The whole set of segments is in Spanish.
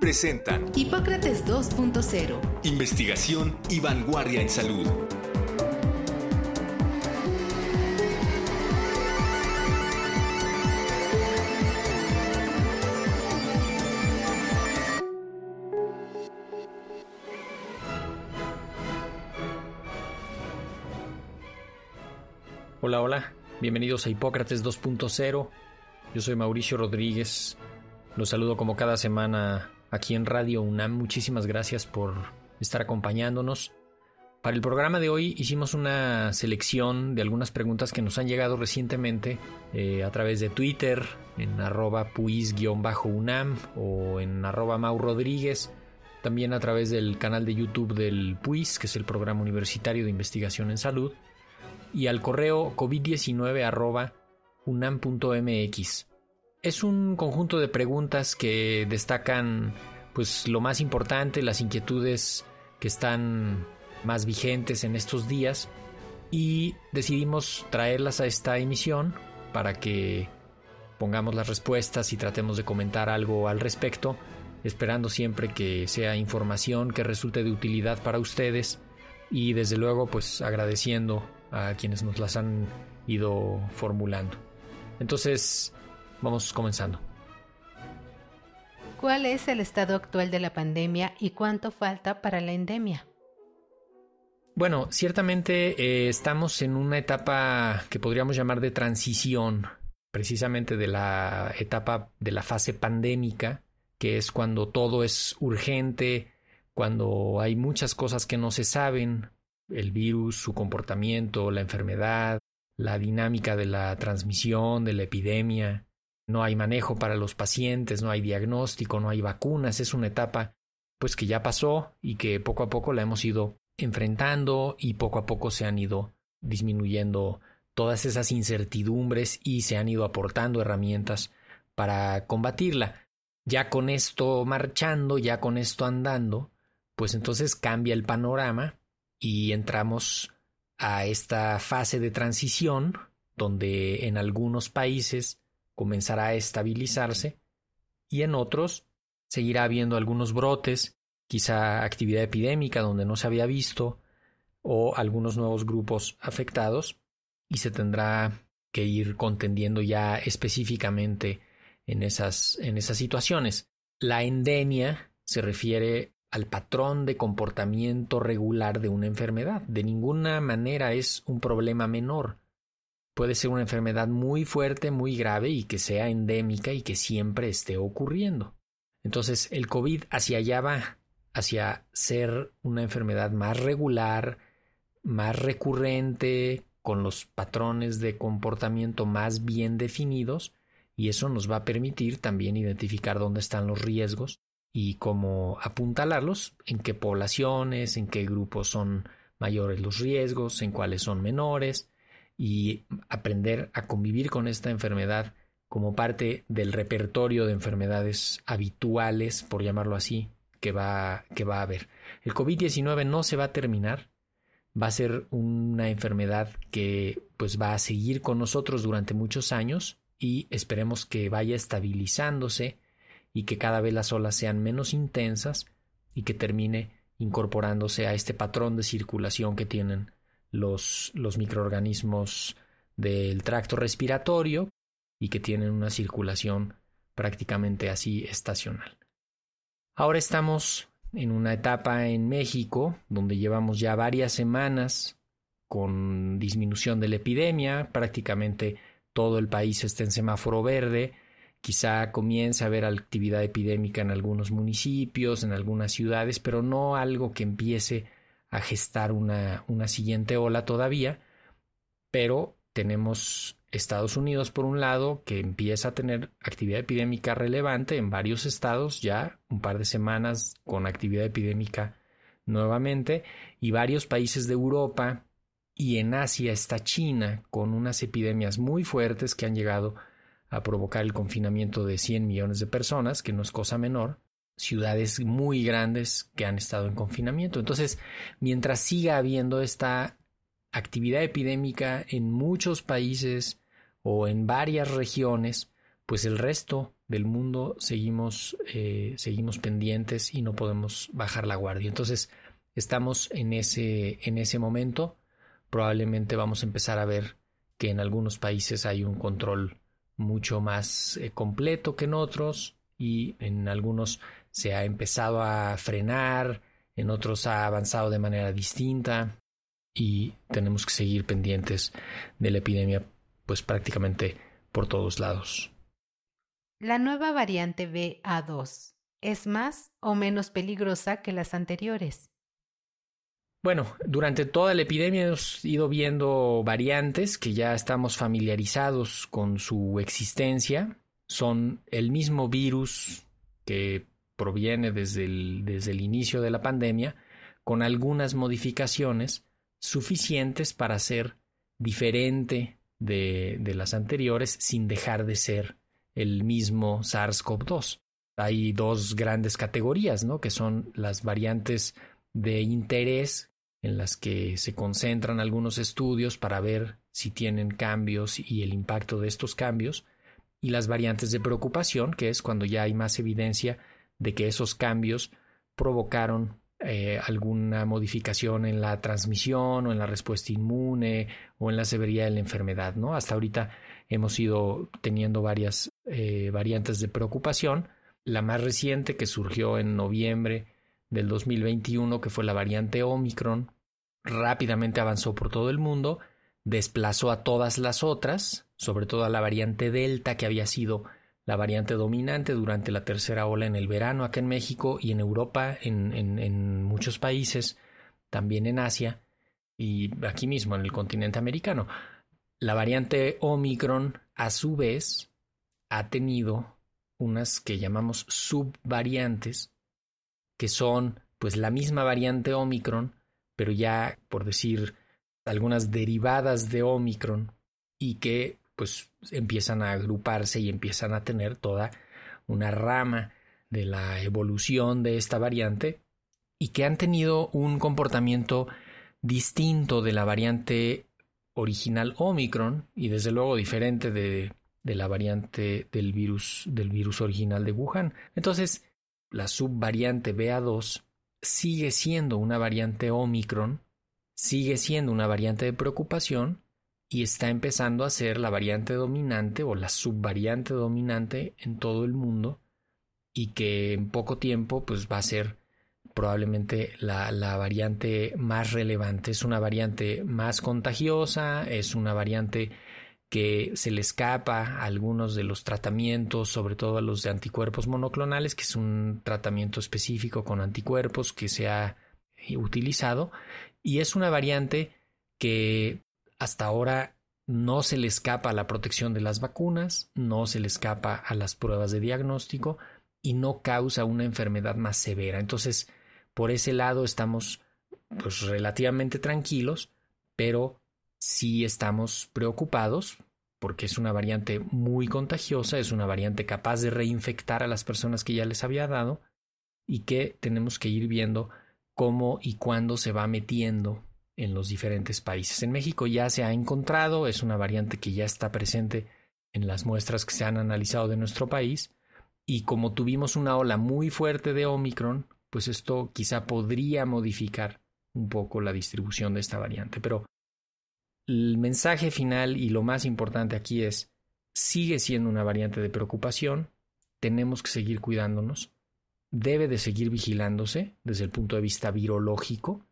presentan Hipócrates 2.0. Investigación y vanguardia en salud. Hola, hola, bienvenidos a Hipócrates 2.0. Yo soy Mauricio Rodríguez. Los saludo como cada semana aquí en Radio UNAM. Muchísimas gracias por estar acompañándonos. Para el programa de hoy hicimos una selección de algunas preguntas que nos han llegado recientemente eh, a través de Twitter, en arroba puis-unam o en arroba Mau Rodríguez, también a través del canal de YouTube del PUIS, que es el Programa Universitario de Investigación en Salud, y al correo covid19 arroba unam.mx. Es un conjunto de preguntas que destacan pues lo más importante, las inquietudes que están más vigentes en estos días y decidimos traerlas a esta emisión para que pongamos las respuestas y tratemos de comentar algo al respecto, esperando siempre que sea información que resulte de utilidad para ustedes y desde luego pues agradeciendo a quienes nos las han ido formulando. Entonces, Vamos comenzando. ¿Cuál es el estado actual de la pandemia y cuánto falta para la endemia? Bueno, ciertamente eh, estamos en una etapa que podríamos llamar de transición, precisamente de la etapa de la fase pandémica, que es cuando todo es urgente, cuando hay muchas cosas que no se saben, el virus, su comportamiento, la enfermedad, la dinámica de la transmisión, de la epidemia, no hay manejo para los pacientes, no hay diagnóstico, no hay vacunas, es una etapa pues que ya pasó y que poco a poco la hemos ido enfrentando y poco a poco se han ido disminuyendo todas esas incertidumbres y se han ido aportando herramientas para combatirla. Ya con esto marchando, ya con esto andando, pues entonces cambia el panorama y entramos a esta fase de transición donde en algunos países comenzará a estabilizarse y en otros seguirá habiendo algunos brotes, quizá actividad epidémica donde no se había visto o algunos nuevos grupos afectados y se tendrá que ir contendiendo ya específicamente en esas, en esas situaciones. La endemia se refiere al patrón de comportamiento regular de una enfermedad. De ninguna manera es un problema menor puede ser una enfermedad muy fuerte, muy grave y que sea endémica y que siempre esté ocurriendo. Entonces el COVID hacia allá va, hacia ser una enfermedad más regular, más recurrente, con los patrones de comportamiento más bien definidos y eso nos va a permitir también identificar dónde están los riesgos y cómo apuntalarlos, en qué poblaciones, en qué grupos son mayores los riesgos, en cuáles son menores, y aprender a convivir con esta enfermedad como parte del repertorio de enfermedades habituales, por llamarlo así, que va, que va a haber. El COVID-19 no se va a terminar, va a ser una enfermedad que pues va a seguir con nosotros durante muchos años y esperemos que vaya estabilizándose y que cada vez las olas sean menos intensas y que termine incorporándose a este patrón de circulación que tienen los, microorganismos del tracto respiratorio y que tienen una circulación prácticamente así estacional. Ahora estamos en una etapa en México donde llevamos ya varias semanas con disminución de la epidemia, prácticamente todo el país está en semáforo verde, quizá comience a haber actividad epidémica en algunos municipios, en algunas ciudades, pero no algo que empiece gestar una, una siguiente ola todavía, pero tenemos Estados Unidos por un lado que empieza a tener actividad epidémica relevante en varios estados ya un par de semanas con actividad epidémica nuevamente y varios países de Europa y en Asia está China con unas epidemias muy fuertes que han llegado a provocar el confinamiento de 100 millones de personas, que no es cosa menor, ciudades muy grandes que han estado en confinamiento. Entonces, mientras siga habiendo esta actividad epidémica en muchos países o en varias regiones, pues el resto del mundo seguimos, eh, seguimos pendientes y no podemos bajar la guardia. Entonces, estamos en ese, en ese momento. Probablemente vamos a empezar a ver que en algunos países hay un control mucho más eh, completo que en otros y en algunos se ha empezado a frenar, en otros ha avanzado de manera distinta y tenemos que seguir pendientes de la epidemia pues prácticamente por todos lados. La nueva variante BA2 es más o menos peligrosa que las anteriores. Bueno, durante toda la epidemia hemos ido viendo variantes que ya estamos familiarizados con su existencia. Son el mismo virus que proviene desde el, desde el inicio de la pandemia, con algunas modificaciones suficientes para ser diferente de, de las anteriores sin dejar de ser el mismo SARS-CoV-2. Hay dos grandes categorías, ¿no? Que son las variantes de interés en las que se concentran algunos estudios para ver si tienen cambios y el impacto de estos cambios, y las variantes de preocupación, que es cuando ya hay más evidencia de que esos cambios provocaron eh, alguna modificación en la transmisión o en la respuesta inmune o en la severidad de la enfermedad. ¿no? Hasta ahorita hemos ido teniendo varias eh, variantes de preocupación. La más reciente que surgió en noviembre del 2021, que fue la variante Omicron, rápidamente avanzó por todo el mundo, desplazó a todas las otras, sobre todo a la variante Delta, que había sido la variante dominante durante la tercera ola en el verano acá en México y en Europa, en, en, muchos países, también en Asia y aquí mismo en el continente americano. La variante Omicron, a su vez, ha tenido unas que llamamos subvariantes, que son pues la misma variante Omicron, pero ya por decir algunas derivadas de Omicron y que pues empiezan a agruparse y empiezan a tener toda una rama de la evolución de esta variante y que han tenido un comportamiento distinto de la variante original Omicron y desde luego diferente de, de la variante del virus, del virus original de Wuhan. Entonces, la subvariante BA2 sigue siendo una variante Omicron, sigue siendo una variante de preocupación, y está empezando a ser la variante dominante o la subvariante dominante en todo el mundo y que en poco tiempo pues va a ser probablemente la, la, variante más relevante. Es una variante más contagiosa, es una variante que se le escapa a algunos de los tratamientos, sobre todo a los de anticuerpos monoclonales, que es un tratamiento específico con anticuerpos que se ha utilizado, y es una variante que hasta ahora no se le escapa a la protección de las vacunas, no se le escapa a las pruebas de diagnóstico y no causa una enfermedad más severa. Entonces, por ese lado estamos pues relativamente tranquilos, pero sí estamos preocupados porque es una variante muy contagiosa, es una variante capaz de reinfectar a las personas que ya les había dado y que tenemos que ir viendo cómo y cuándo se va metiendo en los diferentes países. En México ya se ha encontrado, es una variante que ya está presente en las muestras que se han analizado de nuestro país y como tuvimos una ola muy fuerte de Omicron, pues esto quizá podría modificar un poco la distribución de esta variante. Pero el mensaje final y lo más importante aquí es, sigue siendo una variante de preocupación, tenemos que seguir cuidándonos, debe de seguir vigilándose desde el punto de vista virológico,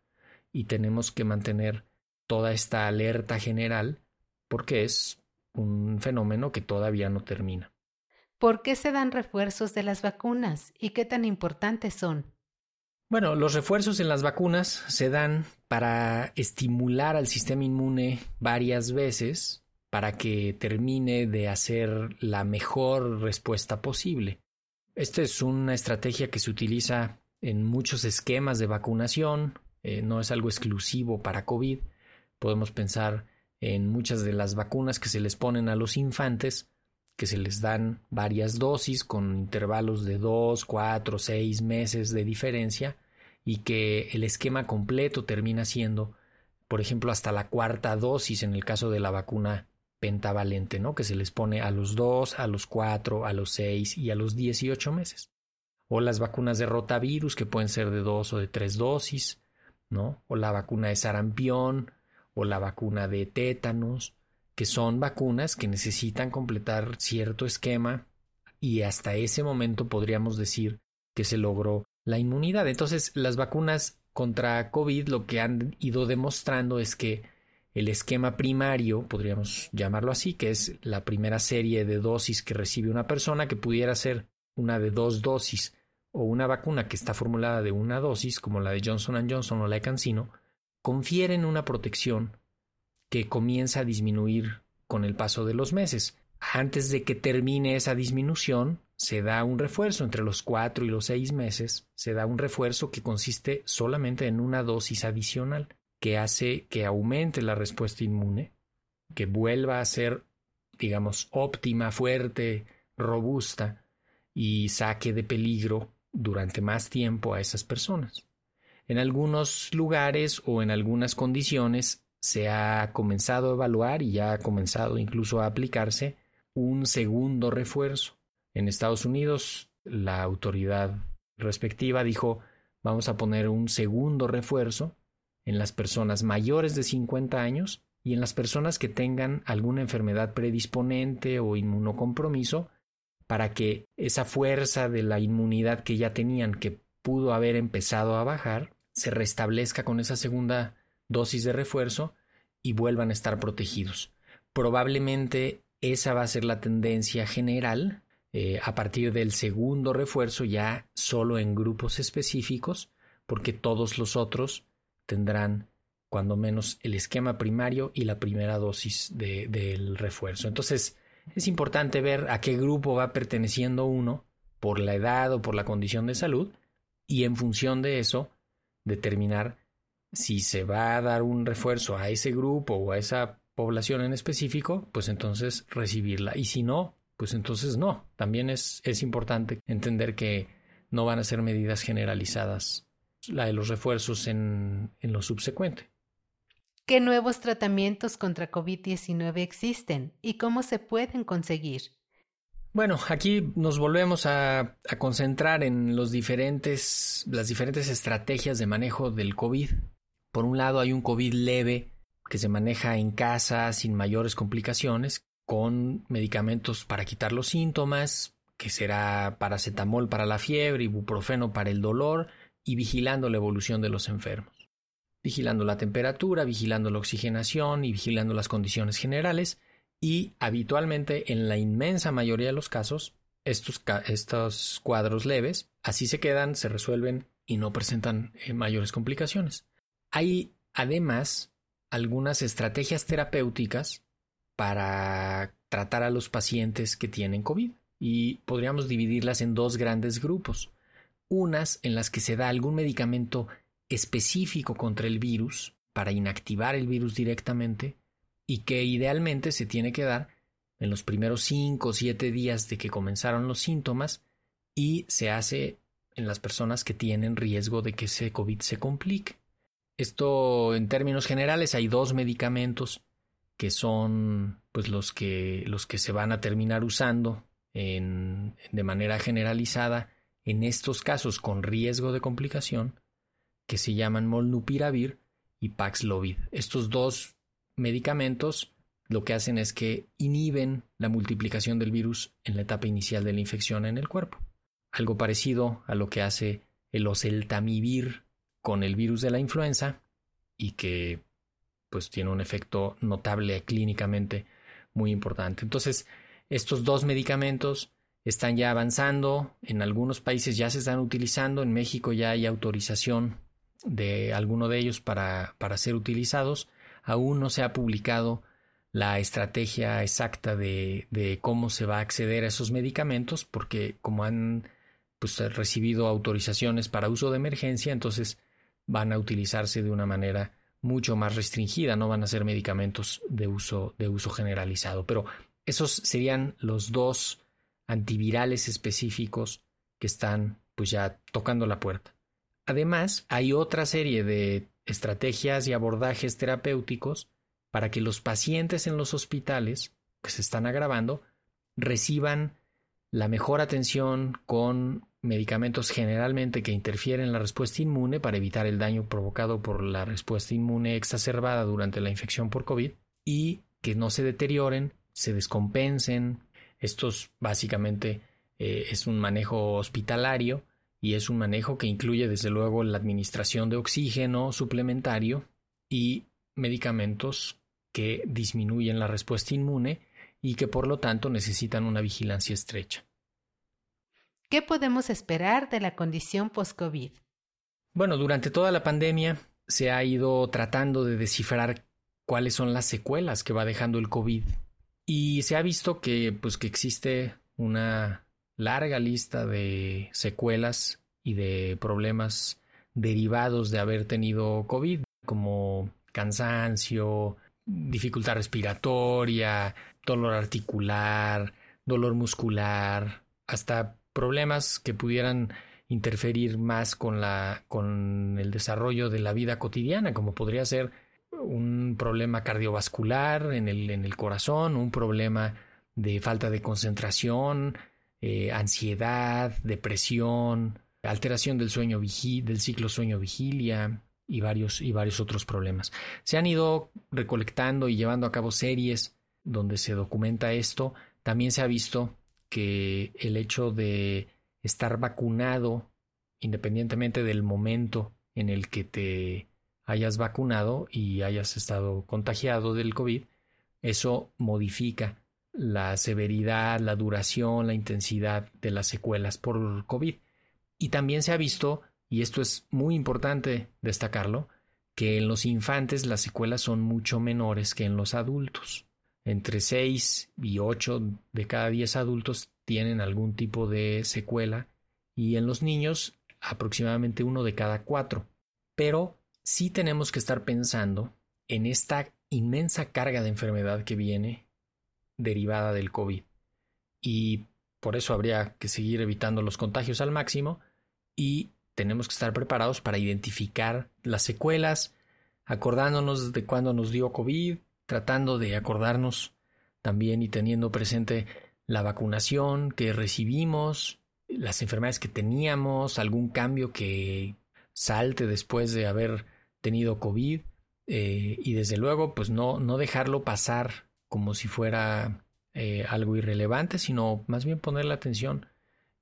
y tenemos que mantener toda esta alerta general porque es un fenómeno que todavía no termina. ¿Por qué se dan refuerzos de las vacunas y qué tan importantes son? Bueno, los refuerzos en las vacunas se dan para estimular al sistema inmune varias veces para que termine de hacer la mejor respuesta posible. Esta es una estrategia que se utiliza en muchos esquemas de vacunación, eh, no es algo exclusivo para COVID. Podemos pensar en muchas de las vacunas que se les ponen a los infantes, que se les dan varias dosis con intervalos de 2, 4, 6 meses de diferencia y que el esquema completo termina siendo, por ejemplo, hasta la cuarta dosis en el caso de la vacuna pentavalente, ¿no? Que se les pone a los 2, a los 4, a los 6 y a los 18 meses. O las vacunas de rotavirus que pueden ser de 2 o de 3 dosis, O la vacuna de sarampión, o la vacuna de tétanos, que son vacunas que necesitan completar cierto esquema y hasta ese momento podríamos decir que se logró la inmunidad. Entonces, las vacunas contra COVID lo que han ido demostrando es que el esquema primario, podríamos llamarlo así, que es la primera serie de dosis que recibe una persona, que pudiera ser una de dos dosis o una vacuna que está formulada de una dosis, como la de Johnson Johnson o la de CanSino, confieren una protección que comienza a disminuir con el paso de los meses. Antes de que termine esa disminución, se da un refuerzo entre los cuatro y los seis meses, se da un refuerzo que consiste solamente en una dosis adicional, que hace que aumente la respuesta inmune, que vuelva a ser, digamos, óptima, fuerte, robusta y saque de peligro durante más tiempo a esas personas. En algunos lugares o en algunas condiciones se ha comenzado a evaluar y ya ha comenzado incluso a aplicarse un segundo refuerzo. En Estados Unidos, la autoridad respectiva dijo vamos a poner un segundo refuerzo en las personas mayores de 50 años y en las personas que tengan alguna enfermedad predisponente o inmunocompromiso para que esa fuerza de la inmunidad que ya tenían que pudo haber empezado a bajar se restablezca con esa segunda dosis de refuerzo y vuelvan a estar protegidos. Probablemente esa va a ser la tendencia general eh, a partir del segundo refuerzo ya solo en grupos específicos, porque todos los otros tendrán cuando menos el esquema primario y la primera dosis del refuerzo. Entonces, es importante ver a qué grupo va perteneciendo uno por la edad o por la condición de salud y en función de eso determinar si se va a dar un refuerzo a ese grupo o a esa población en específico, pues entonces recibirla. Y si no, pues entonces no. También es, es importante entender que no van a ser medidas generalizadas la de los refuerzos en, en lo subsecuente. ¿Qué nuevos tratamientos contra COVID-19 existen y cómo se pueden conseguir? Bueno, aquí nos volvemos a, concentrar en las diferentes estrategias de manejo del COVID. Por un lado, hay un COVID leve que se maneja en casa sin mayores complicaciones, con medicamentos para quitar los síntomas, que será paracetamol para la fiebre, ibuprofeno para el dolor, y vigilando la evolución de los enfermos. Vigilando la temperatura, vigilando la oxigenación y vigilando las condiciones generales, y habitualmente en la inmensa mayoría de los casos estos, estos cuadros leves así se quedan, se resuelven y no presentan eh, mayores complicaciones. Hay además algunas estrategias terapéuticas para tratar a los pacientes que tienen COVID y podríamos dividirlas en dos grandes grupos. Unas en las que se da algún medicamento específico contra el virus para inactivar el virus directamente y que idealmente se tiene que dar en los primeros 5 o 7 días de que comenzaron los síntomas y se hace en las personas que tienen riesgo de que ese COVID se complique. Esto en términos generales hay dos medicamentos que son pues los que los que se van a terminar usando en, de manera generalizada en estos casos con riesgo de complicación que se llaman molnupiravir y Paxlovid. Estos dos medicamentos lo que hacen es que inhiben la multiplicación del virus en la etapa inicial de la infección en el cuerpo. Algo parecido a lo que hace el oseltamivir con el virus de la influenza y que pues tiene un efecto notable clínicamente muy importante. Entonces, estos dos medicamentos están ya avanzando, en algunos países ya se están utilizando, en México ya hay autorización de alguno de ellos para, para ser utilizados aún no se ha publicado la estrategia exacta de, cómo se va a acceder a esos medicamentos, porque como han pues, recibido autorizaciones para uso de emergencia, entonces van a utilizarse de una manera mucho más restringida, no van a ser medicamentos de uso, de uso generalizado. Pero esos serían los dos antivirales específicos que están pues ya tocando la puerta. Además, hay otra serie de estrategias y abordajes terapéuticos para que los pacientes en los hospitales que se están agravando reciban la mejor atención con medicamentos generalmente que interfieren en la respuesta inmune para evitar el daño provocado por la respuesta inmune exacerbada durante la infección por COVID y que no se deterioren, se descompensen. Estos básicamente eh, es un manejo hospitalario y es un manejo que incluye desde luego la administración de oxígeno suplementario y medicamentos que disminuyen la respuesta inmune y que por lo tanto necesitan una vigilancia estrecha. ¿Qué podemos esperar de la condición post-COVID? Bueno, durante toda la pandemia se ha ido tratando de descifrar cuáles son las secuelas que va dejando el COVID y se ha visto que pues que existe una larga lista de secuelas y de problemas derivados de haber tenido COVID, como cansancio, dificultad respiratoria, dolor articular, dolor muscular, hasta problemas que pudieran interferir más con la con el desarrollo de la vida cotidiana, como podría ser un problema cardiovascular en el, en el corazón, un problema de falta de concentración, eh, ansiedad, depresión, alteración del sueño del ciclo sueño-vigilia y varios, y varios otros problemas. Se han ido recolectando y llevando a cabo series donde se documenta esto. También se ha visto que el hecho de estar vacunado, independientemente del momento en el que te hayas vacunado y hayas estado contagiado del COVID, eso modifica la severidad, la duración, la intensidad de las secuelas por COVID. Y también se ha visto, y esto es muy importante destacarlo, que en los infantes las secuelas son mucho menores que en los adultos. Entre 6 y 8 de cada 10 adultos tienen algún tipo de secuela y en los niños aproximadamente uno de cada cuatro. Pero sí tenemos que estar pensando en esta inmensa carga de enfermedad que viene derivada del COVID. Y por eso habría que seguir evitando los contagios al máximo y tenemos que estar preparados para identificar las secuelas, acordándonos de cuándo nos dio COVID, tratando de acordarnos también y teniendo presente la vacunación que recibimos, las enfermedades que teníamos, algún cambio que salte después de haber tenido COVID eh, y desde luego pues no, no dejarlo pasar como si fuera eh, algo irrelevante, sino más bien ponerle atención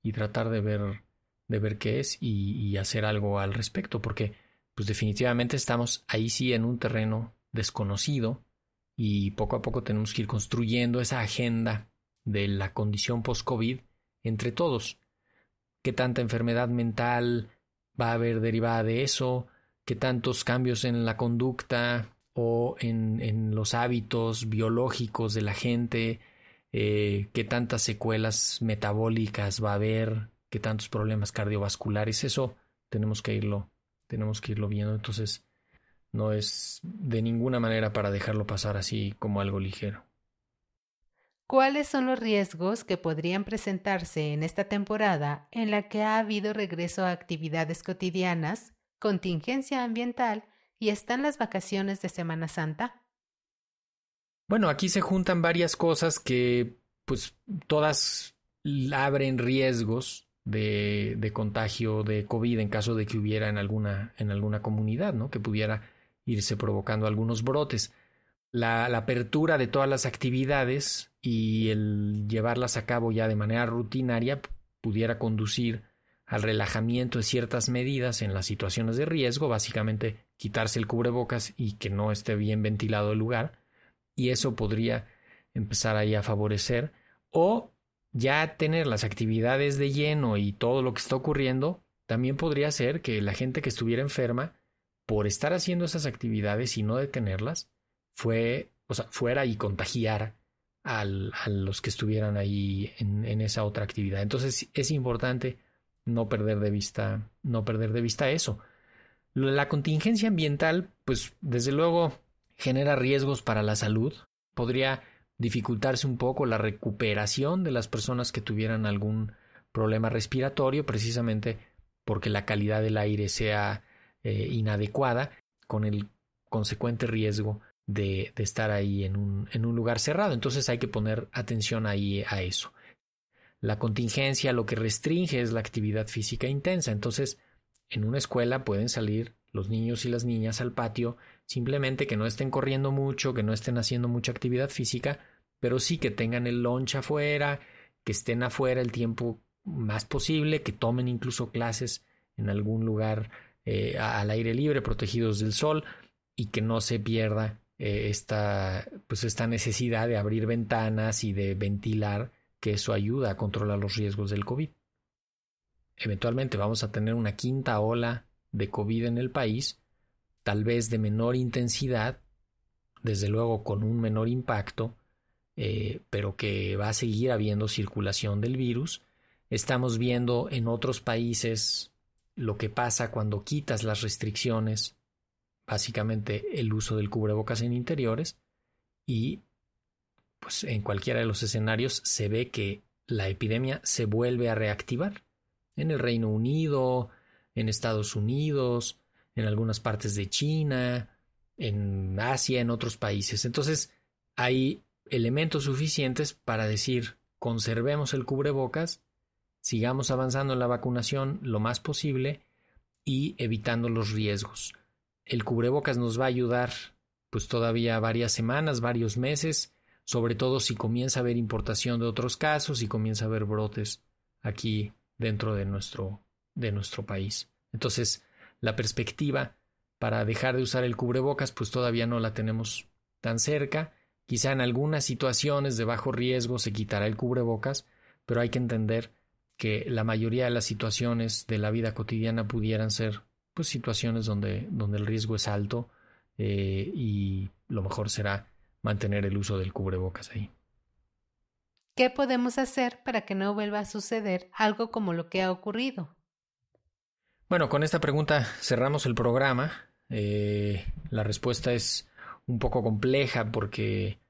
y tratar de ver, de ver qué es y, y hacer algo al respecto, porque pues definitivamente estamos ahí sí en un terreno desconocido y poco a poco tenemos que ir construyendo esa agenda de la condición post-COVID entre todos. ¿Qué tanta enfermedad mental va a haber derivada de eso? ¿Qué tantos cambios en la conducta o en, los hábitos biológicos de la gente? Eh, ¿Qué tantas secuelas metabólicas va a haber? ¿Qué tantos problemas cardiovasculares? Eso tenemos que irlo, tenemos que irlo viendo. Entonces, no es de ninguna manera para dejarlo pasar así como algo ligero. ¿Cuáles son los riesgos que podrían presentarse en esta temporada en la que ha habido regreso a actividades cotidianas, contingencia ambiental y están las vacaciones de Semana Santa? Bueno, aquí se juntan varias cosas que pues todas abren riesgos de, contagio de COVID en caso de que hubiera en alguna, en alguna comunidad, ¿no? Que pudiera irse provocando algunos brotes la, apertura de todas las actividades y el llevarlas a cabo ya de manera rutinaria pudiera conducir al relajamiento de ciertas medidas en las situaciones de riesgo, básicamente quitarse el cubrebocas y que no esté bien ventilado el lugar, y eso podría empezar ahí a favorecer, o ya tener las actividades de lleno y todo lo que está ocurriendo, también podría ser que la gente que estuviera enferma, por estar haciendo esas actividades y no detenerlas, fue, o sea, fuera y contagiara a los que estuvieran ahí en, esa otra actividad. Entonces es importante no perder de vista, no perder de vista eso. La contingencia ambiental, pues desde luego genera riesgos para la salud. Podría dificultarse un poco la recuperación de las personas que tuvieran algún problema respiratorio, precisamente porque la calidad del aire sea eh, inadecuada, con el consecuente riesgo de, estar ahí en un, en un lugar cerrado. Entonces hay que poner atención ahí a eso. La contingencia lo que restringe es la actividad física intensa. Entonces, en una escuela pueden salir los niños y las niñas al patio, simplemente que no estén corriendo mucho, que no estén haciendo mucha actividad física, pero sí que tengan el lunch afuera, que estén afuera el tiempo más posible, que tomen incluso clases en algún lugar eh, al aire libre, protegidos del sol, y que no se pierda eh, esta, pues esta necesidad de abrir ventanas y de ventilar que eso ayuda a controlar los riesgos del COVID. Eventualmente vamos a tener una quinta ola de COVID en el país, tal vez de menor intensidad, desde luego con un menor impacto, eh, pero que va a seguir habiendo circulación del virus. Estamos viendo en otros países lo que pasa cuando quitas las restricciones, básicamente el uso del cubrebocas en interiores, y pues en cualquiera de los escenarios se ve que la epidemia se vuelve a reactivar. En el Reino Unido, en Estados Unidos, en algunas partes de China, en Asia, en otros países. Entonces, hay elementos suficientes para decir conservemos el cubrebocas, sigamos avanzando en la vacunación lo más posible y evitando los riesgos. El cubrebocas nos va a ayudar pues todavía varias semanas, varios meses, sobre todo si comienza a haber importación de otros casos y comienza a haber brotes aquí dentro de nuestro, de nuestro país. Entonces, la perspectiva para dejar de usar el cubrebocas, pues todavía no la tenemos tan cerca. Quizá en algunas situaciones de bajo riesgo se quitará el cubrebocas, pero hay que entender que la mayoría de las situaciones de la vida cotidiana pudieran ser pues situaciones donde, donde el riesgo es alto eh, y lo mejor será mantener el uso del cubrebocas ahí. ¿Qué podemos hacer para que no vuelva a suceder algo como lo que ha ocurrido? Bueno, con esta pregunta cerramos el programa. Eh, la respuesta es un poco compleja porque,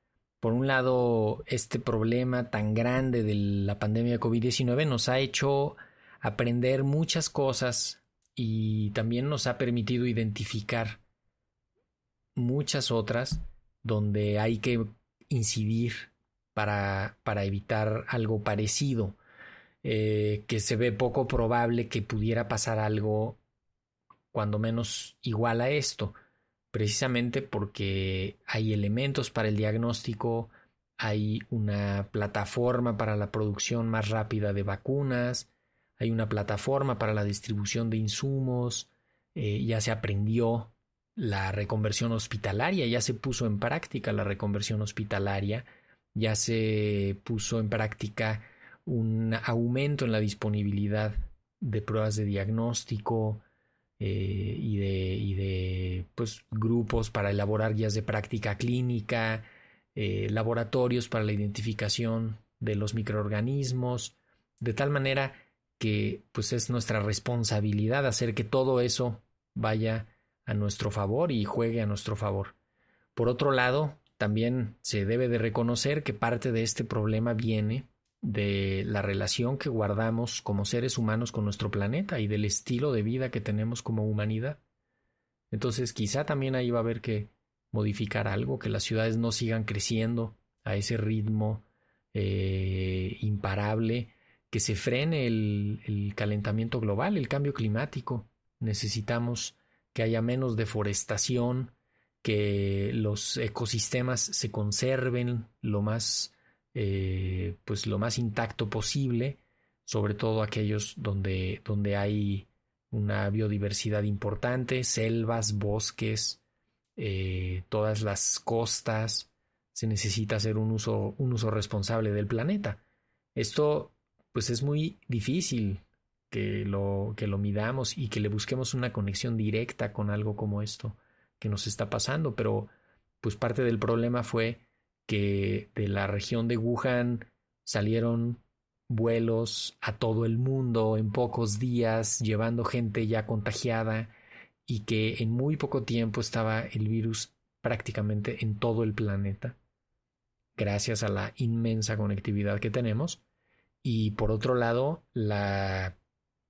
por un lado, este problema tan grande de la pandemia de COVID-19 nos ha hecho aprender muchas cosas y también nos ha permitido identificar muchas otras donde hay que incidir para, para evitar algo parecido, eh, que se ve poco probable que pudiera pasar algo cuando menos igual a esto, precisamente porque hay elementos para el diagnóstico, hay una plataforma para la producción más rápida de vacunas, hay una plataforma para la distribución de insumos, eh, ya se aprendió la reconversión hospitalaria, ya se puso en práctica la reconversión hospitalaria, ya se puso en práctica un aumento en la disponibilidad de pruebas de diagnóstico eh, y de, pues, grupos para elaborar guías de práctica clínica, eh, laboratorios para la identificación de los microorganismos, de tal manera que pues es nuestra responsabilidad hacer que todo eso vaya a nuestro favor y juegue a nuestro favor. Por otro lado, también se debe de reconocer que parte de este problema viene de la relación que guardamos como seres humanos con nuestro planeta y del estilo de vida que tenemos como humanidad. Entonces quizá también ahí va a haber que modificar algo, que las ciudades no sigan creciendo a ese ritmo eh, imparable, que se frene el calentamiento global, el cambio climático. Necesitamos que haya menos deforestación, que los ecosistemas se conserven lo más, eh, pues lo más intacto posible, sobre todo aquellos donde, donde hay una biodiversidad importante, selvas, bosques, eh, todas las costas, se necesita hacer un uso, un uso responsable del planeta. Esto pues es muy difícil que lo, que lo midamos y que le busquemos una conexión directa con algo como esto que nos está pasando. Pero pues parte del problema fue que de la región de Wuhan salieron vuelos a todo el mundo en pocos días, llevando gente ya contagiada y que en muy poco tiempo estaba el virus prácticamente en todo el planeta, gracias a la inmensa conectividad que tenemos. Y por otro lado, la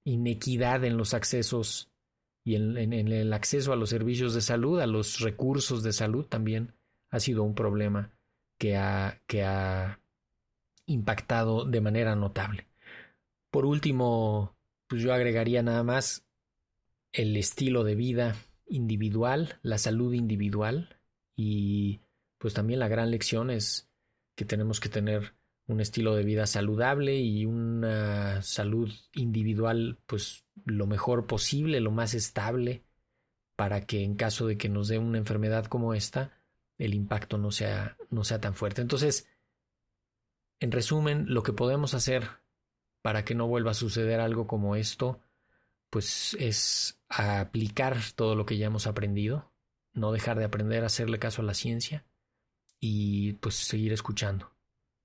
inequidad en los accesos y en, el acceso a los servicios de salud, a los recursos de salud también ha sido un problema que ha, que ha impactado de manera notable. Por último, pues yo agregaría nada más el estilo de vida individual, la salud individual y pues también la gran lección es que tenemos que tener un estilo de vida saludable y una salud individual pues lo mejor posible, lo más estable para que en caso de que nos dé una enfermedad como esta, el impacto no sea, no sea tan fuerte. Entonces, en resumen, lo que podemos hacer para que no vuelva a suceder algo como esto, pues es aplicar todo lo que ya hemos aprendido, no dejar de aprender hacerle caso a la ciencia y pues seguir escuchando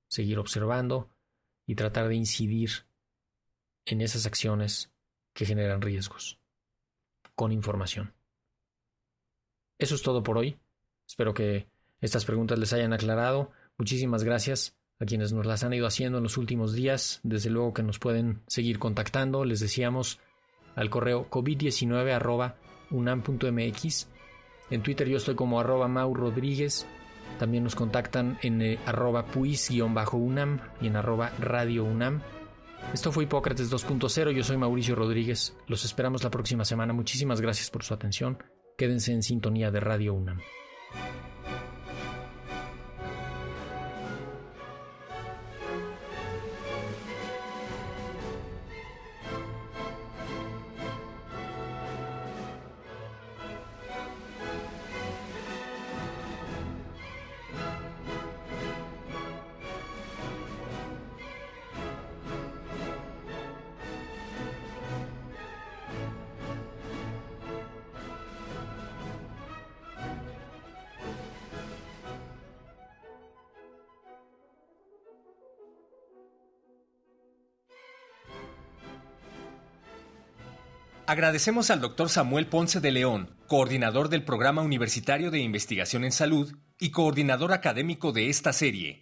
seguir observando y tratar de incidir en esas acciones que generan riesgos con información. Eso es todo por hoy. Espero que estas preguntas les hayan aclarado. Muchísimas gracias a quienes nos las han ido haciendo en los últimos días. Desde luego que nos pueden seguir contactando. Les decíamos al correo covid19 unam.mx. En Twitter yo estoy como arroba Mau Rodríguez también nos contactan en eh, arroba puis-unam y en arroba radio unam. Esto fue Hipócrates 2.0, yo soy Mauricio Rodríguez. Los esperamos la próxima semana. Muchísimas gracias por su atención. Quédense en sintonía de Radio UNAM. Agradecemos al doctor Samuel Ponce de León, coordinador del Programa Universitario de Investigación en Salud y coordinador académico de esta serie.